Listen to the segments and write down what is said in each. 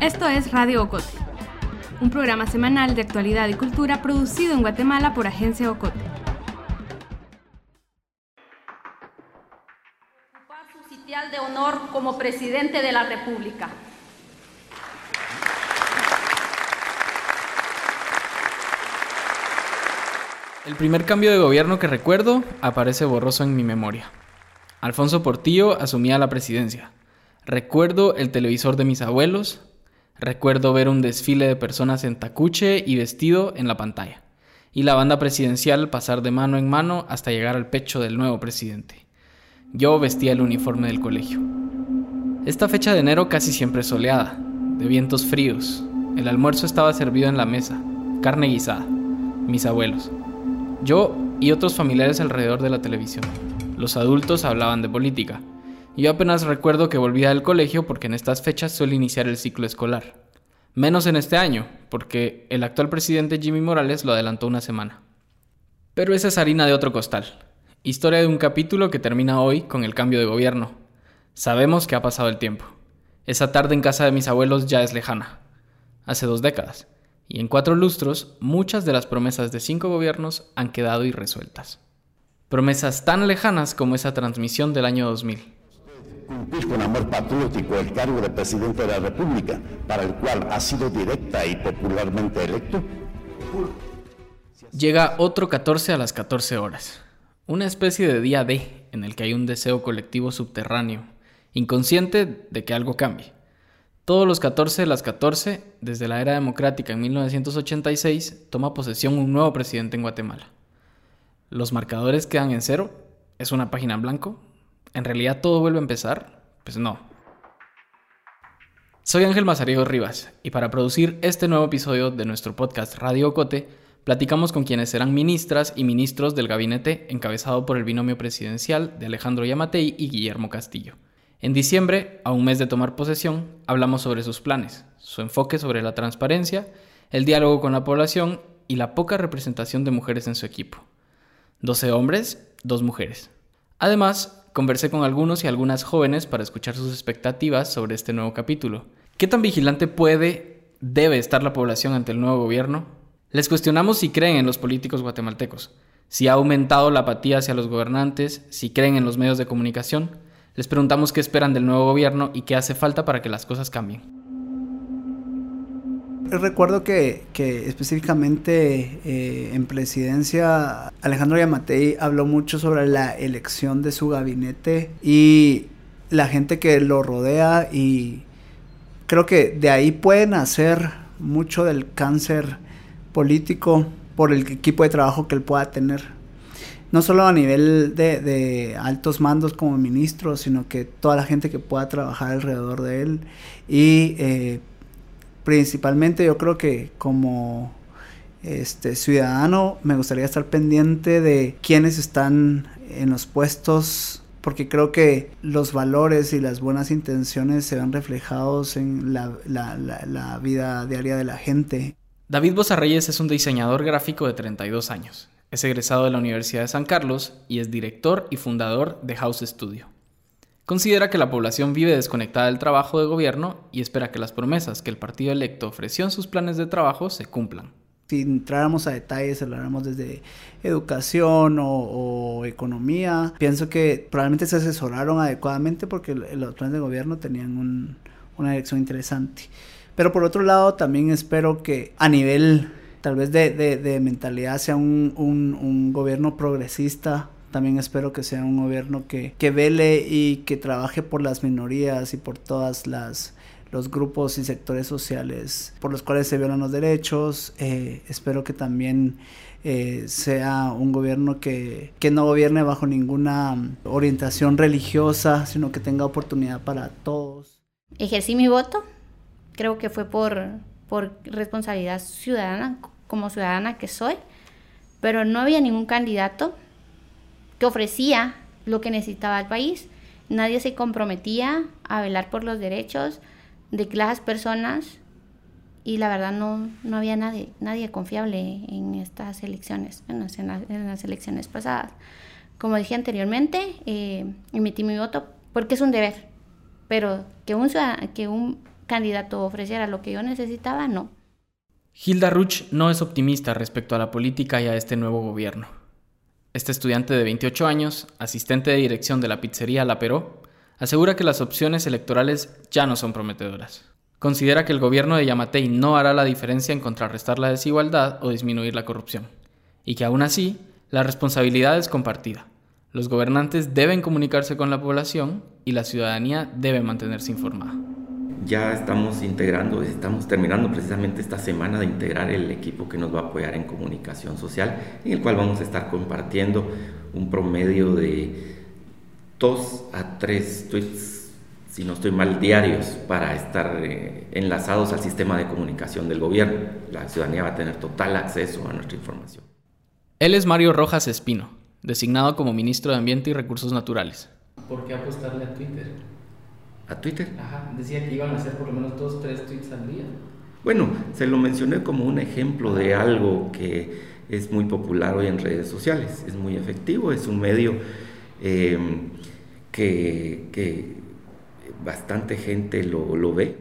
Esto es Radio Ocote, un programa semanal de actualidad y cultura producido en Guatemala por Agencia Ocote. Ocupar su sitial de honor como presidente de la República. El primer cambio de gobierno que recuerdo aparece borroso en mi memoria. Alfonso Portillo asumía la presidencia. Recuerdo el televisor de mis abuelos. Recuerdo ver un desfile de personas en tacuche y vestido en la pantalla. Y la banda presidencial pasar de mano en mano hasta llegar al pecho del nuevo presidente. Yo vestía el uniforme del colegio. Esta fecha de enero casi siempre soleada, de vientos fríos. El almuerzo estaba servido en la mesa, carne guisada. Mis abuelos. Yo y otros familiares alrededor de la televisión. Los adultos hablaban de política. Yo apenas recuerdo que volvía del colegio porque en estas fechas suele iniciar el ciclo escolar. Menos en este año, porque el actual presidente Jimmy Morales lo adelantó una semana. Pero esa es harina de otro costal. Historia de un capítulo que termina hoy con el cambio de gobierno. Sabemos que ha pasado el tiempo. Esa tarde en casa de mis abuelos ya es lejana. Hace dos décadas y en cuatro lustros muchas de las promesas de cinco gobiernos han quedado irresueltas. Promesas tan lejanas como esa transmisión del año 2000. Cumplir con amor patriótico el cargo de presidente de la República, para el cual ha sido directa y popularmente electo. Llega otro 14 a las 14 horas. Una especie de día D en el que hay un deseo colectivo subterráneo, inconsciente de que algo cambie. Todos los 14 de las 14, desde la era democrática en 1986, toma posesión un nuevo presidente en Guatemala. Los marcadores quedan en cero, es una página en blanco. ¿En realidad todo vuelve a empezar? Pues no. Soy Ángel Mazariego Rivas y para producir este nuevo episodio de nuestro podcast Radio Cote, platicamos con quienes serán ministras y ministros del gabinete encabezado por el binomio presidencial de Alejandro Yamatei y Guillermo Castillo. En diciembre, a un mes de tomar posesión, hablamos sobre sus planes, su enfoque sobre la transparencia, el diálogo con la población y la poca representación de mujeres en su equipo. 12 hombres, dos mujeres. Además, conversé con algunos y algunas jóvenes para escuchar sus expectativas sobre este nuevo capítulo. ¿Qué tan vigilante puede, debe estar la población ante el nuevo gobierno? Les cuestionamos si creen en los políticos guatemaltecos, si ha aumentado la apatía hacia los gobernantes, si creen en los medios de comunicación, les preguntamos qué esperan del nuevo gobierno y qué hace falta para que las cosas cambien. Recuerdo que, específicamente eh, en presidencia Alejandro Yamatei habló mucho sobre la elección de su gabinete y la gente que lo rodea y creo que de ahí pueden hacer mucho del cáncer político por el equipo de trabajo que él pueda tener no solo a nivel de, altos mandos como ministro, sino que toda la gente que pueda trabajar alrededor de él. Y eh, principalmente yo creo que como este ciudadano me gustaría estar pendiente de quienes están en los puestos porque creo que los valores y las buenas intenciones se ven reflejados en la, vida diaria de la gente. David Bozarreyes es un diseñador gráfico de 32 años. Es egresado de la Universidad de San Carlos y es director y fundador de House Studio. Considera que la población vive desconectada del trabajo de gobierno y espera que las promesas que el partido electo ofreció en sus planes de trabajo se cumplan. Si entráramos a detalles, habláramos desde educación o, economía, pienso que probablemente se asesoraron adecuadamente porque los planes de gobierno tenían una dirección interesante. Pero por otro lado, también espero que a nivel tal vez de, de, mentalidad sea un, un, gobierno progresista. También espero que sea un gobierno que, que vele y que trabaje por las minorías y por todas las los grupos y sectores sociales por los cuales se violan los derechos. Eh, espero que también eh, sea un gobierno que, que, no gobierne bajo ninguna orientación religiosa, sino que tenga oportunidad para todos. Ejercí mi voto, creo que fue por, por responsabilidad ciudadana, como ciudadana que soy, pero no había ningún candidato que ofrecía lo que necesitaba el país. Nadie se comprometía a velar por los derechos de las personas y la verdad no, no había nadie, nadie confiable en estas elecciones, en las, en las elecciones pasadas. Como dije anteriormente, eh, emití mi voto porque es un deber, pero que un, que un candidato ofreciera lo que yo necesitaba, no. Hilda Ruch no es optimista respecto a la política y a este nuevo gobierno. Este estudiante de 28 años, asistente de dirección de la pizzería La Peró, asegura que las opciones electorales ya no son prometedoras. Considera que el gobierno de Yamatei no hará la diferencia en contrarrestar la desigualdad o disminuir la corrupción, y que aún así, la responsabilidad es compartida. Los gobernantes deben comunicarse con la población y la ciudadanía debe mantenerse informada. Ya estamos integrando, estamos terminando precisamente esta semana de integrar el equipo que nos va a apoyar en comunicación social, en el cual vamos a estar compartiendo un promedio de dos a tres tweets, si no estoy mal, diarios para estar eh, enlazados al sistema de comunicación del gobierno. La ciudadanía va a tener total acceso a nuestra información. Él es Mario Rojas Espino, designado como ministro de Ambiente y Recursos Naturales. ¿Por qué apostarle a Twitter? ¿A Twitter? Ajá, decía que iban a hacer por lo menos dos, tres tweets al día. Bueno, se lo mencioné como un ejemplo de algo que es muy popular hoy en redes sociales, es muy efectivo, es un medio em, que, que, bastante gente lo, lo ve.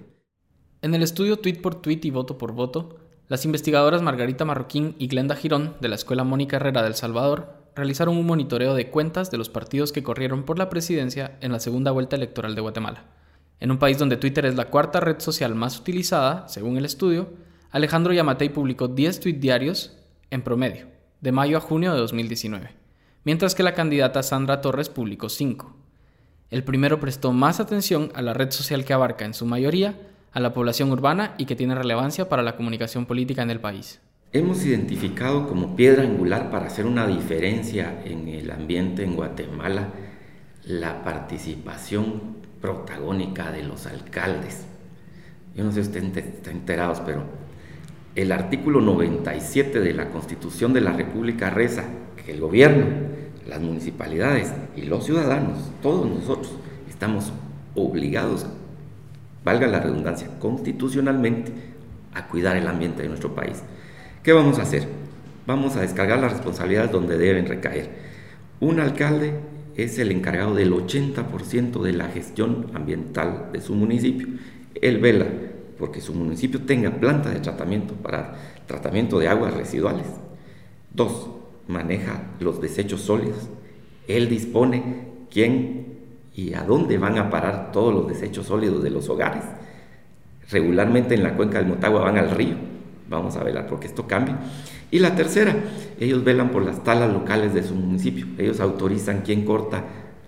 En el estudio Tweet por Tweet y Voto por Voto, las investigadoras Margarita Marroquín y Glenda Girón de la Escuela Mónica Herrera del Salvador realizaron un monitoreo de cuentas de los partidos que corrieron por la presidencia en la segunda vuelta electoral de Guatemala. En un país donde Twitter es la cuarta red social más utilizada, según el estudio, Alejandro Yamatei publicó 10 tweets diarios en promedio, de mayo a junio de 2019, mientras que la candidata Sandra Torres publicó 5. El primero prestó más atención a la red social que abarca en su mayoría a la población urbana y que tiene relevancia para la comunicación política en el país. Hemos identificado como piedra angular para hacer una diferencia en el ambiente en Guatemala la participación protagónica de los alcaldes. Yo no sé si estén enterados, pero el artículo 97 de la Constitución de la República reza que el gobierno, las municipalidades y los ciudadanos, todos nosotros, estamos obligados, valga la redundancia, constitucionalmente, a cuidar el ambiente de nuestro país. ¿Qué vamos a hacer? Vamos a descargar las responsabilidades donde deben recaer. Un alcalde es el encargado del 80% de la gestión ambiental de su municipio. Él vela porque su municipio tenga planta de tratamiento para tratamiento de aguas residuales. Dos, maneja los desechos sólidos. Él dispone quién y a dónde van a parar todos los desechos sólidos de los hogares. Regularmente en la cuenca del Motagua van al río Vamos a velar porque esto cambie. Y la tercera, ellos velan por las talas locales de su municipio. Ellos autorizan quién corta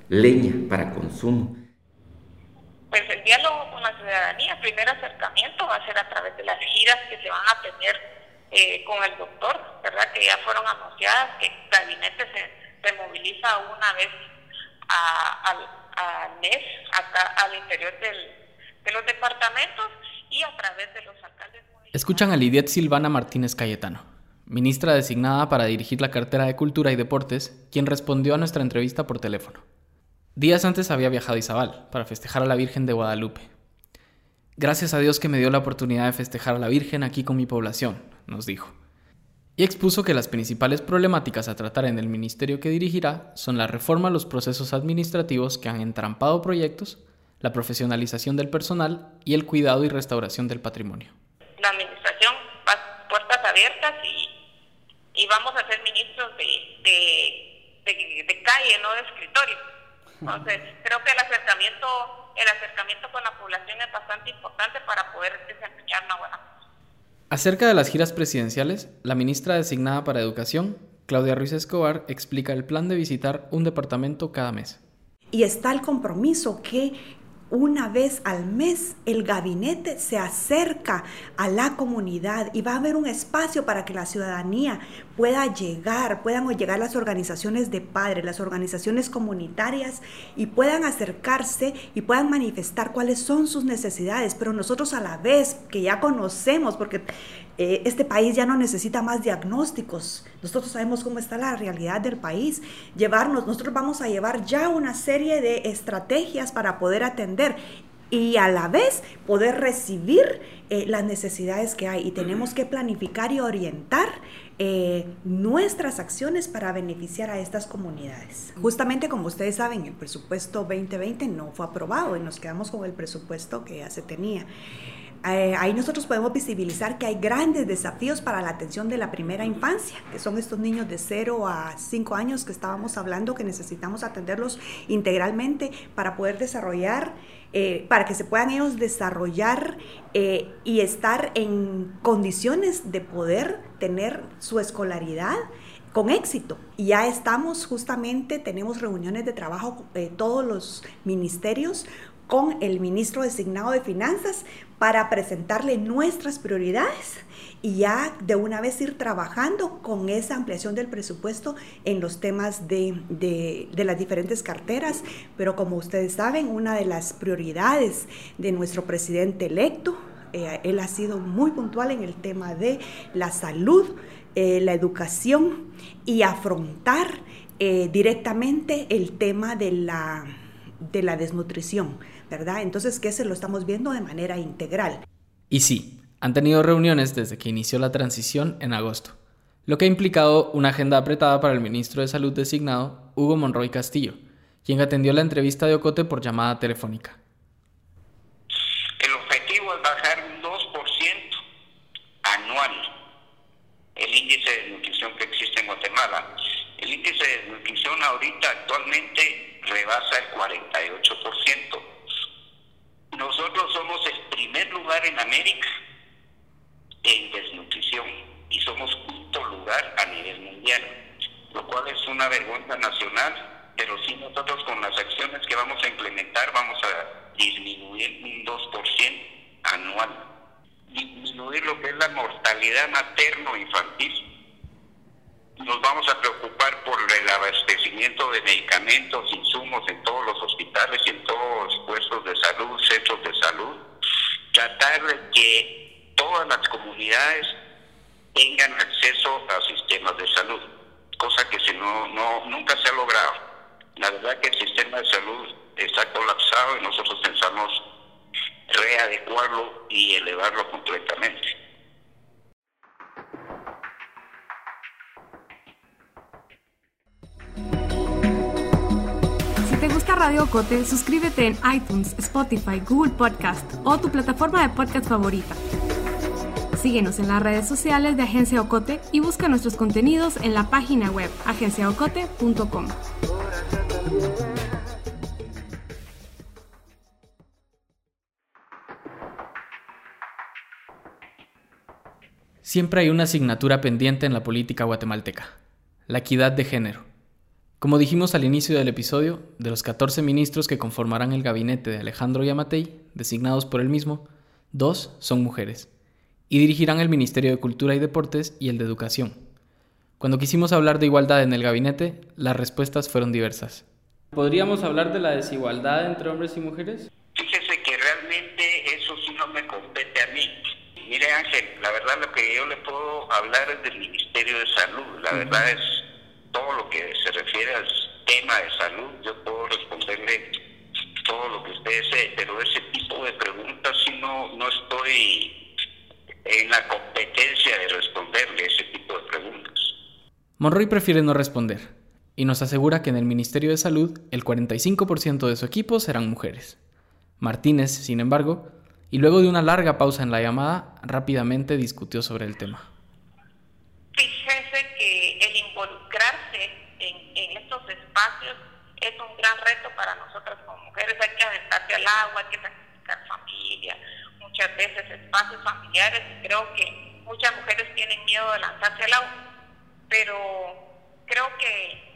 leña para consumo. Pues el diálogo con la ciudadanía, el primer acercamiento va a ser a través de las giras que se van a tener eh, con el doctor, ¿verdad? Que ya fueron anunciadas, que el gabinete se, se moviliza una vez al mes acá al interior del, de los departamentos y a través de los alcaldes Escuchan a Lidiet Silvana Martínez Cayetano, ministra designada para dirigir la cartera de Cultura y Deportes, quien respondió a nuestra entrevista por teléfono. Días antes había viajado a Izabal para festejar a la Virgen de Guadalupe. Gracias a Dios que me dio la oportunidad de festejar a la Virgen aquí con mi población, nos dijo. Y expuso que las principales problemáticas a tratar en el ministerio que dirigirá son la reforma a los procesos administrativos que han entrampado proyectos, la profesionalización del personal y el cuidado y restauración del patrimonio la administración puertas abiertas y, y vamos a ser ministros de, de, calle, no de escritorio. Entonces, creo que el acercamiento, el acercamiento con la población es bastante importante para poder desempeñar una buena Acerca de las giras presidenciales, la ministra designada para Educación, Claudia Ruiz Escobar, explica el plan de visitar un departamento cada mes. Y está el compromiso que una vez al mes el gabinete se acerca a la comunidad y va a haber un espacio para que la ciudadanía pueda llegar, puedan llegar las organizaciones de padres, las organizaciones comunitarias y puedan acercarse y puedan manifestar cuáles son sus necesidades, pero nosotros a la vez que ya conocemos, porque eh, este país ya no necesita más diagnósticos. Nosotros sabemos cómo está la realidad del país. Llevarnos, nosotros vamos a llevar ya una serie de estrategias para poder atender y a la vez poder recibir eh, las necesidades que hay y tenemos que planificar y orientar eh, nuestras acciones para beneficiar a estas comunidades. Justamente como ustedes saben, el presupuesto 2020 no fue aprobado y nos quedamos con el presupuesto que ya se tenía. Eh, ahí nosotros podemos visibilizar que hay grandes desafíos para la atención de la primera infancia, que son estos niños de 0 a 5 años que estábamos hablando, que necesitamos atenderlos integralmente para poder desarrollar, eh, para que se puedan ellos desarrollar eh, y estar en condiciones de poder tener su escolaridad con éxito. Ya estamos justamente, tenemos reuniones de trabajo, todos los ministerios con el ministro designado de Finanzas para presentarle nuestras prioridades y ya de una vez ir trabajando con esa ampliación del presupuesto en los temas de, las diferentes carteras. Pero como ustedes saben, una de las prioridades de nuestro presidente electo, eh, él ha sido muy puntual en el tema de la salud, eh, la educación y afrontar eh, directamente el tema de la, de la desnutrición ¿verdad? Entonces, que se lo estamos viendo de manera integral. Y sí, han tenido reuniones desde que inició la transición en agosto, lo que ha implicado una agenda apretada para el ministro de Salud designado, Hugo Monroy Castillo, quien atendió la entrevista de Ocote por llamada telefónica. El objetivo es bajar un 2% anual el índice de nutrición que existe en Guatemala. El índice de nutrición ahorita actualmente rebasa el 48%. Nosotros somos el primer en América en desnutrición y somos quinto lugar a nivel mundial, lo cual es una vergüenza nacional, pero sí nosotros con las acciones que vamos a implementar vamos a disminuir un 2% anual, disminuir lo que es la mortalidad materno-infantil nos vamos a preocupar por el abastecimiento de medicamentos, insumos en todos los hospitales y en todos los puestos de salud, centros de salud. Tratar de que todas las comunidades tengan acceso a sistemas de salud, cosa que si no, no nunca se ha logrado. La verdad que el sistema de salud está colapsado y nosotros pensamos readecuarlo y elevarlo completamente. Te gusta Radio Ocote, suscríbete en iTunes, Spotify, Google Podcast o tu plataforma de podcast favorita. Síguenos en las redes sociales de Agencia Ocote y busca nuestros contenidos en la página web agenciaocote.com. Siempre hay una asignatura pendiente en la política guatemalteca, la equidad de género. Como dijimos al inicio del episodio, de los 14 ministros que conformarán el gabinete de Alejandro Yamatei, designados por él mismo, dos son mujeres, y dirigirán el Ministerio de Cultura y Deportes y el de Educación. Cuando quisimos hablar de igualdad en el gabinete, las respuestas fueron diversas. ¿Podríamos hablar de la desigualdad entre hombres y mujeres? Fíjese que realmente eso sí no me compete a mí. Mire Ángel, la verdad lo que yo le puedo hablar es del Ministerio de Salud. La verdad es todo lo que se refiere al tema de salud, yo puedo responderle todo lo que usted desee, pero ese tipo de preguntas sí no, no estoy en la competencia de responderle ese tipo de preguntas. Monroy prefiere no responder y nos asegura que en el Ministerio de Salud el 45% de su equipo serán mujeres. Martínez, sin embargo, y luego de una larga pausa en la llamada, rápidamente discutió sobre el tema. es un gran reto para nosotras como mujeres. Hay al agua, hay que sacrificar familia, muchas veces espacios familiares y creo que muchas mujeres tienen miedo de lanzarse al agua. Pero creo que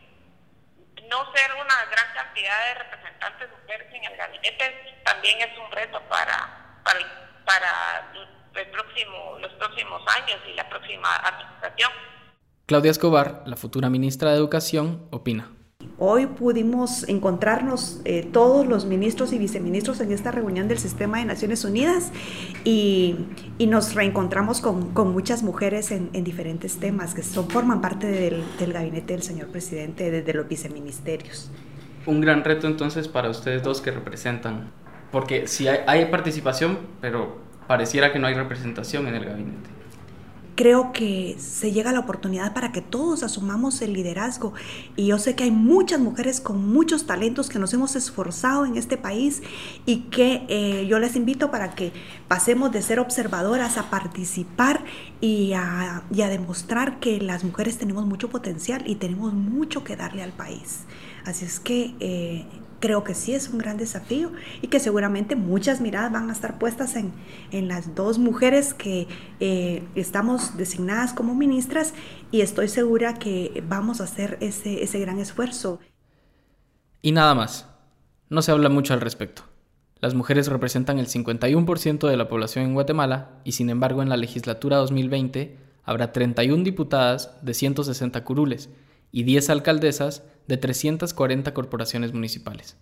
no ser una gran cantidad de representantes mujeres en el gabinete también es un reto para, para, para el próximo, los próximos años y la próxima administración. Claudia Escobar, la futura ministra de Educación, opina. Hoy pudimos encontrarnos eh, todos los ministros y viceministros en esta reunión del Sistema de Naciones Unidas y, nos reencontramos con, muchas mujeres en, diferentes temas que son, forman parte del, gabinete del señor presidente, desde los viceministerios. Un gran reto entonces para ustedes dos que representan Porque si hay participación, pero pareciera que no hay representación en el gabinete creo que se llega la oportunidad para que todos asumamos el liderazgo. Y yo sé que hay muchas mujeres con muchos talentos que nos hemos esforzado en este país y que eh, yo les invito para que pasemos de ser observadoras a participar y a, demostrar que las mujeres tenemos mucho potencial y tenemos mucho que darle al país. Así es que eh, creo que sí es un gran desafío y que seguramente muchas miradas van a estar puestas en, en las dos mujeres que eh, estamos designadas como ministras y estoy segura que vamos a hacer ese, ese gran esfuerzo. Y nada más, no se habla mucho al respecto. Las mujeres representan el 51% de la población en Guatemala y sin embargo en la legislatura 2020 habrá 31 diputadas de 160 curules y 10 alcaldesas de 340 corporaciones municipales.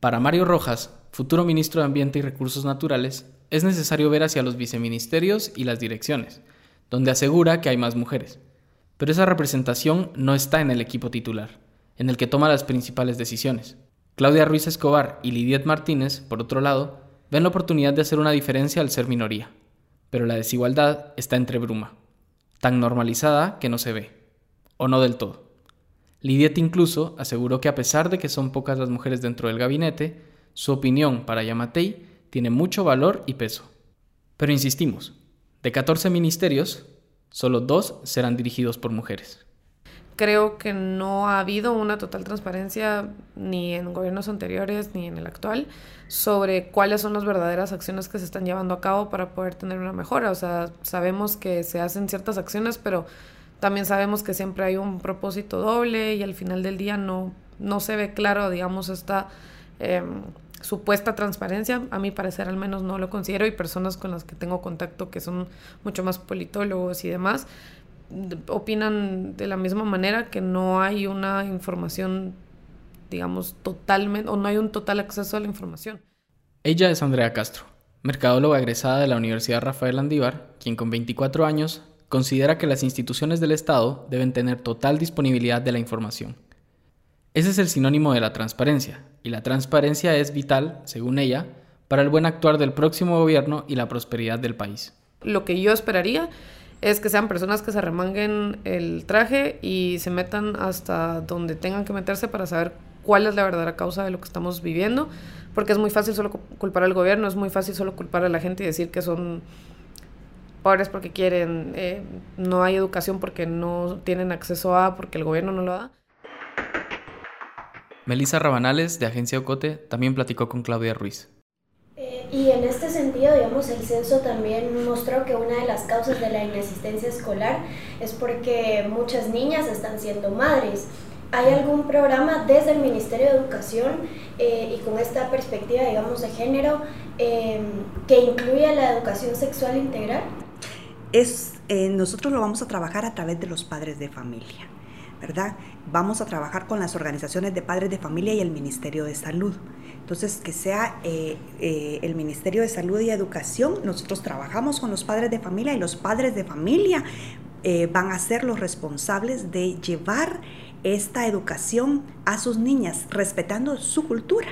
Para Mario Rojas, futuro ministro de Ambiente y Recursos Naturales, es necesario ver hacia los viceministerios y las direcciones, donde asegura que hay más mujeres. Pero esa representación no está en el equipo titular, en el que toma las principales decisiones. Claudia Ruiz Escobar y Lidiet Martínez, por otro lado, ven la oportunidad de hacer una diferencia al ser minoría, pero la desigualdad está entre bruma, tan normalizada que no se ve, o no del todo. Lidiet incluso aseguró que a pesar de que son pocas las mujeres dentro del gabinete, su opinión para Yamatei tiene mucho valor y peso. Pero insistimos, de 14 ministerios, solo dos serán dirigidos por mujeres. Creo que no ha habido una total transparencia ni en gobiernos anteriores ni en el actual sobre cuáles son las verdaderas acciones que se están llevando a cabo para poder tener una mejora. O sea, sabemos que se hacen ciertas acciones, pero también sabemos que siempre hay un propósito doble y al final del día no, no se ve claro, digamos, esta em, supuesta transparencia. A mi parecer al menos no lo considero y personas con las que tengo contacto que son mucho más politólogos y demás opinan de la misma manera que no hay una información, digamos, totalmente, o no hay un total acceso a la información. Ella es Andrea Castro, mercadóloga egresada de la Universidad Rafael Andívar, quien con 24 años considera que las instituciones del Estado deben tener total disponibilidad de la información. Ese es el sinónimo de la transparencia, y la transparencia es vital, según ella, para el buen actuar del próximo gobierno y la prosperidad del país. Lo que yo esperaría es que sean personas que se remanguen el traje y se metan hasta donde tengan que meterse para saber cuál es la verdadera causa de lo que estamos viviendo, porque es muy fácil solo culpar al gobierno, es muy fácil solo culpar a la gente y decir que son pobres porque quieren, eh, no hay educación porque no tienen acceso a, porque el gobierno no lo da. Melissa Rabanales, de Agencia Ocote, también platicó con Claudia Ruiz. Eh, y en este sentido, digamos, el censo también mostró que una de las causas de la inasistencia escolar es porque muchas niñas están siendo madres. ¿Hay algún programa desde el Ministerio de Educación eh, y con esta perspectiva, digamos, de género que incluya la educación sexual integral? Es, eh, nosotros lo vamos a trabajar a través de los padres de familia, ¿verdad? Vamos a trabajar con las organizaciones de padres de familia y el Ministerio de Salud. Entonces, que sea eh, eh, el Ministerio de Salud y Educación, nosotros trabajamos con los padres de familia y los padres de familia van a ser los responsables de llevar esta educación a sus niñas, respetando su cultura.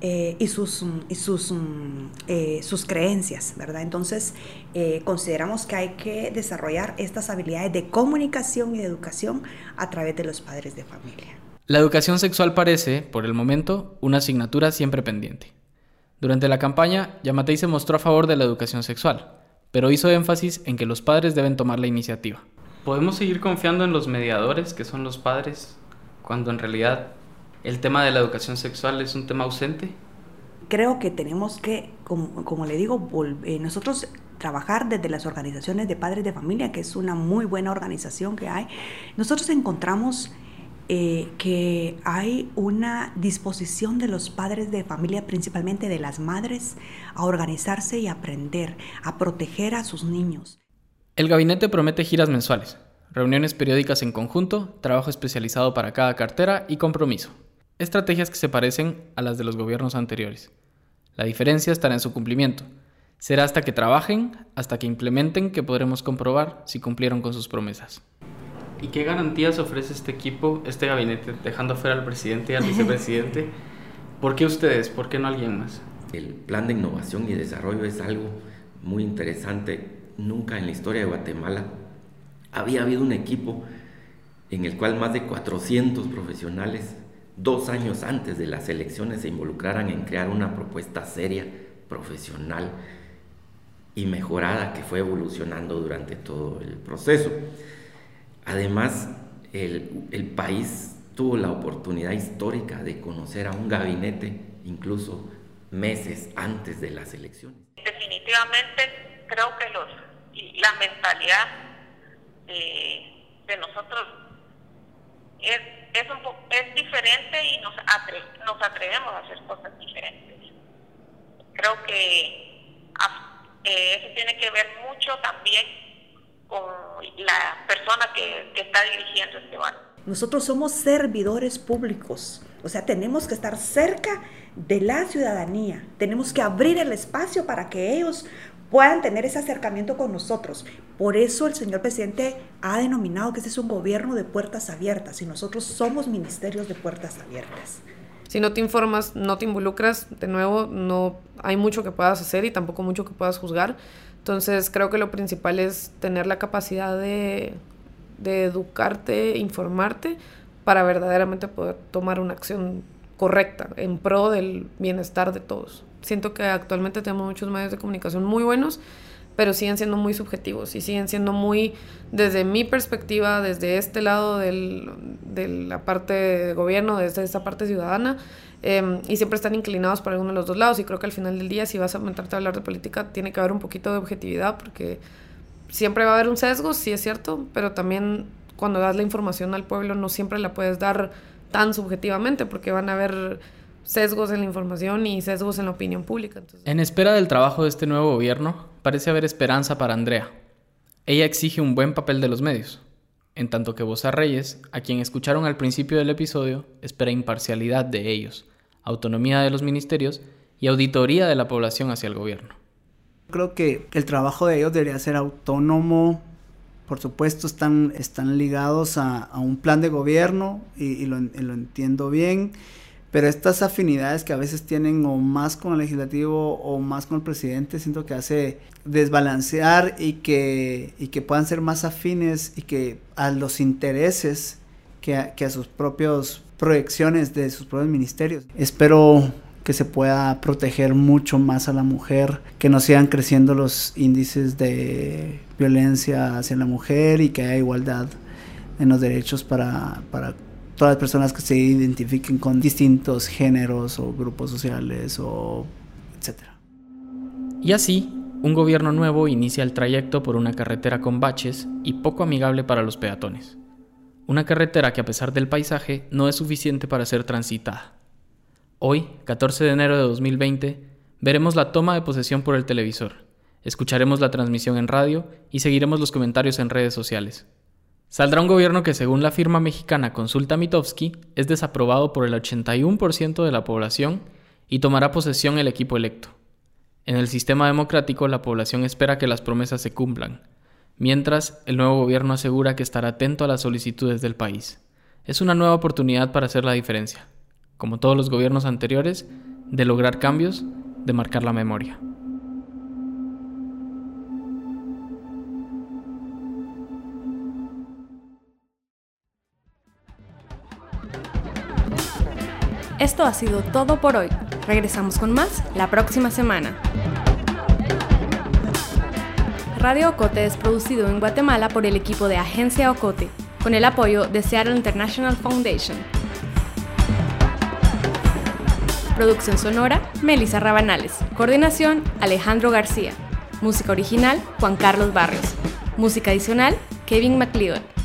Eh, y, sus, y sus, eh, sus creencias, ¿verdad? Entonces, eh, consideramos que hay que desarrollar estas habilidades de comunicación y de educación a través de los padres de familia. La educación sexual parece, por el momento, una asignatura siempre pendiente. Durante la campaña, Yamatei se mostró a favor de la educación sexual, pero hizo énfasis en que los padres deben tomar la iniciativa. ¿Podemos seguir confiando en los mediadores, que son los padres, cuando en realidad el tema de la educación sexual es un tema ausente? Creo que tenemos que, como, le digo, eh, nosotros trabajar desde las organizaciones de padres de familia, que es una muy buena organización que hay, nosotros encontramos eh, que hay una disposición de los padres de familia, principalmente de las madres, a organizarse y aprender, a proteger a sus niños. El gabinete promete giras mensuales, reuniones periódicas en conjunto, trabajo especializado para cada cartera y compromiso estrategias que se parecen a las de los gobiernos anteriores. La diferencia estará en su cumplimiento. Será hasta que trabajen, hasta que implementen que podremos comprobar si cumplieron con sus promesas. ¿Y qué garantías ofrece este equipo, este gabinete, dejando fuera al presidente y al vicepresidente? ¿Por qué ustedes? ¿Por qué no alguien más? El plan de innovación y desarrollo es algo muy interesante. Nunca en la historia de Guatemala había habido un equipo en el cual más de 400 profesionales, dos años antes de las elecciones, se involucraran en crear una propuesta seria, profesional y mejorada que fue evolucionando durante todo el proceso. Además, el, país tuvo la oportunidad histórica de conocer a un gabinete incluso meses antes de las elecciones. Definitivamente creo que los, la mentalidad de nosotros es diferente y nos, nos atrevemos a hacer cosas diferentes. Creo que eh, eso tiene que ver mucho también con la persona que, que está dirigiendo este barco. Nosotros somos servidores públicos, o sea, tenemos que estar cerca de la ciudadanía, tenemos que abrir el espacio para que ellos puedan tener ese acercamiento con nosotros. Por eso el señor presidente ha denominado que este es un gobierno de puertas abiertas y nosotros somos ministerios de puertas abiertas. Si no te informas, no te involucras, de nuevo, no hay mucho que puedas hacer y tampoco mucho que puedas juzgar. Entonces creo que lo principal es tener la capacidad de de educarte, informarte, para verdaderamente poder tomar una acción correcta en pro del bienestar de todos. Siento que actualmente tenemos muchos medios de comunicación muy buenos, pero siguen siendo muy subjetivos y siguen siendo muy, desde mi perspectiva, desde este lado del, de la parte de gobierno, desde esta parte ciudadana, em, y siempre están inclinados para alguno de los dos lados. Y creo que al final del día, si vas a aumentarte a hablar de política, tiene que haber un poquito de objetividad, porque siempre va a haber un sesgo, sí es cierto, pero también cuando das la información al pueblo no siempre la puedes dar tan subjetivamente porque van a haber sesgos en la información y sesgos en la opinión pública. En espera del trabajo de este nuevo gobierno, parece haber esperanza para Andrea. Ella exige un buen papel de los medios, en tanto que Bosa Reyes, a quien escucharon al principio del episodio, espera imparcialidad de ellos, autonomía de los ministerios y auditoría de la población hacia el gobierno. Creo que el trabajo de ellos debería ser autónomo. Por supuesto, están, están ligados a, un plan de gobierno y, lo, entiendo bien. Pero estas afinidades que a veces tienen o más con el legislativo o más con el presidente, siento que hace desbalancear y que, y que puedan ser más afines y que a los intereses que a, que a sus propias proyecciones de sus propios ministerios. Espero que se pueda proteger mucho más a la mujer, que no sigan creciendo los índices de violencia hacia la mujer y que haya igualdad en los derechos para, para todas las personas que se identifiquen con distintos géneros o grupos sociales o etcétera. Y así, un gobierno nuevo inicia el trayecto por una carretera con baches y poco amigable para los peatones. Una carretera que a pesar del paisaje no es suficiente para ser transitada. Hoy, 14 de enero de 2020, veremos la toma de posesión por el televisor, escucharemos la transmisión en radio y seguiremos los comentarios en redes sociales. Saldrá un gobierno que, según la firma mexicana Consulta Mitofsky, es desaprobado por el 81% de la población y tomará posesión el equipo electo. En el sistema democrático, la población espera que las promesas se cumplan, mientras el nuevo gobierno asegura que estará atento a las solicitudes del país. Es una nueva oportunidad para hacer la diferencia como todos los gobiernos anteriores, de lograr cambios, de marcar la memoria. Esto ha sido todo por hoy. Regresamos con más la próxima semana. Radio Ocote es producido en Guatemala por el equipo de Agencia Ocote, con el apoyo de Seattle International Foundation. Producción sonora, Melissa Rabanales. Coordinación, Alejandro García. Música original, Juan Carlos Barrios. Música adicional, Kevin McLeod.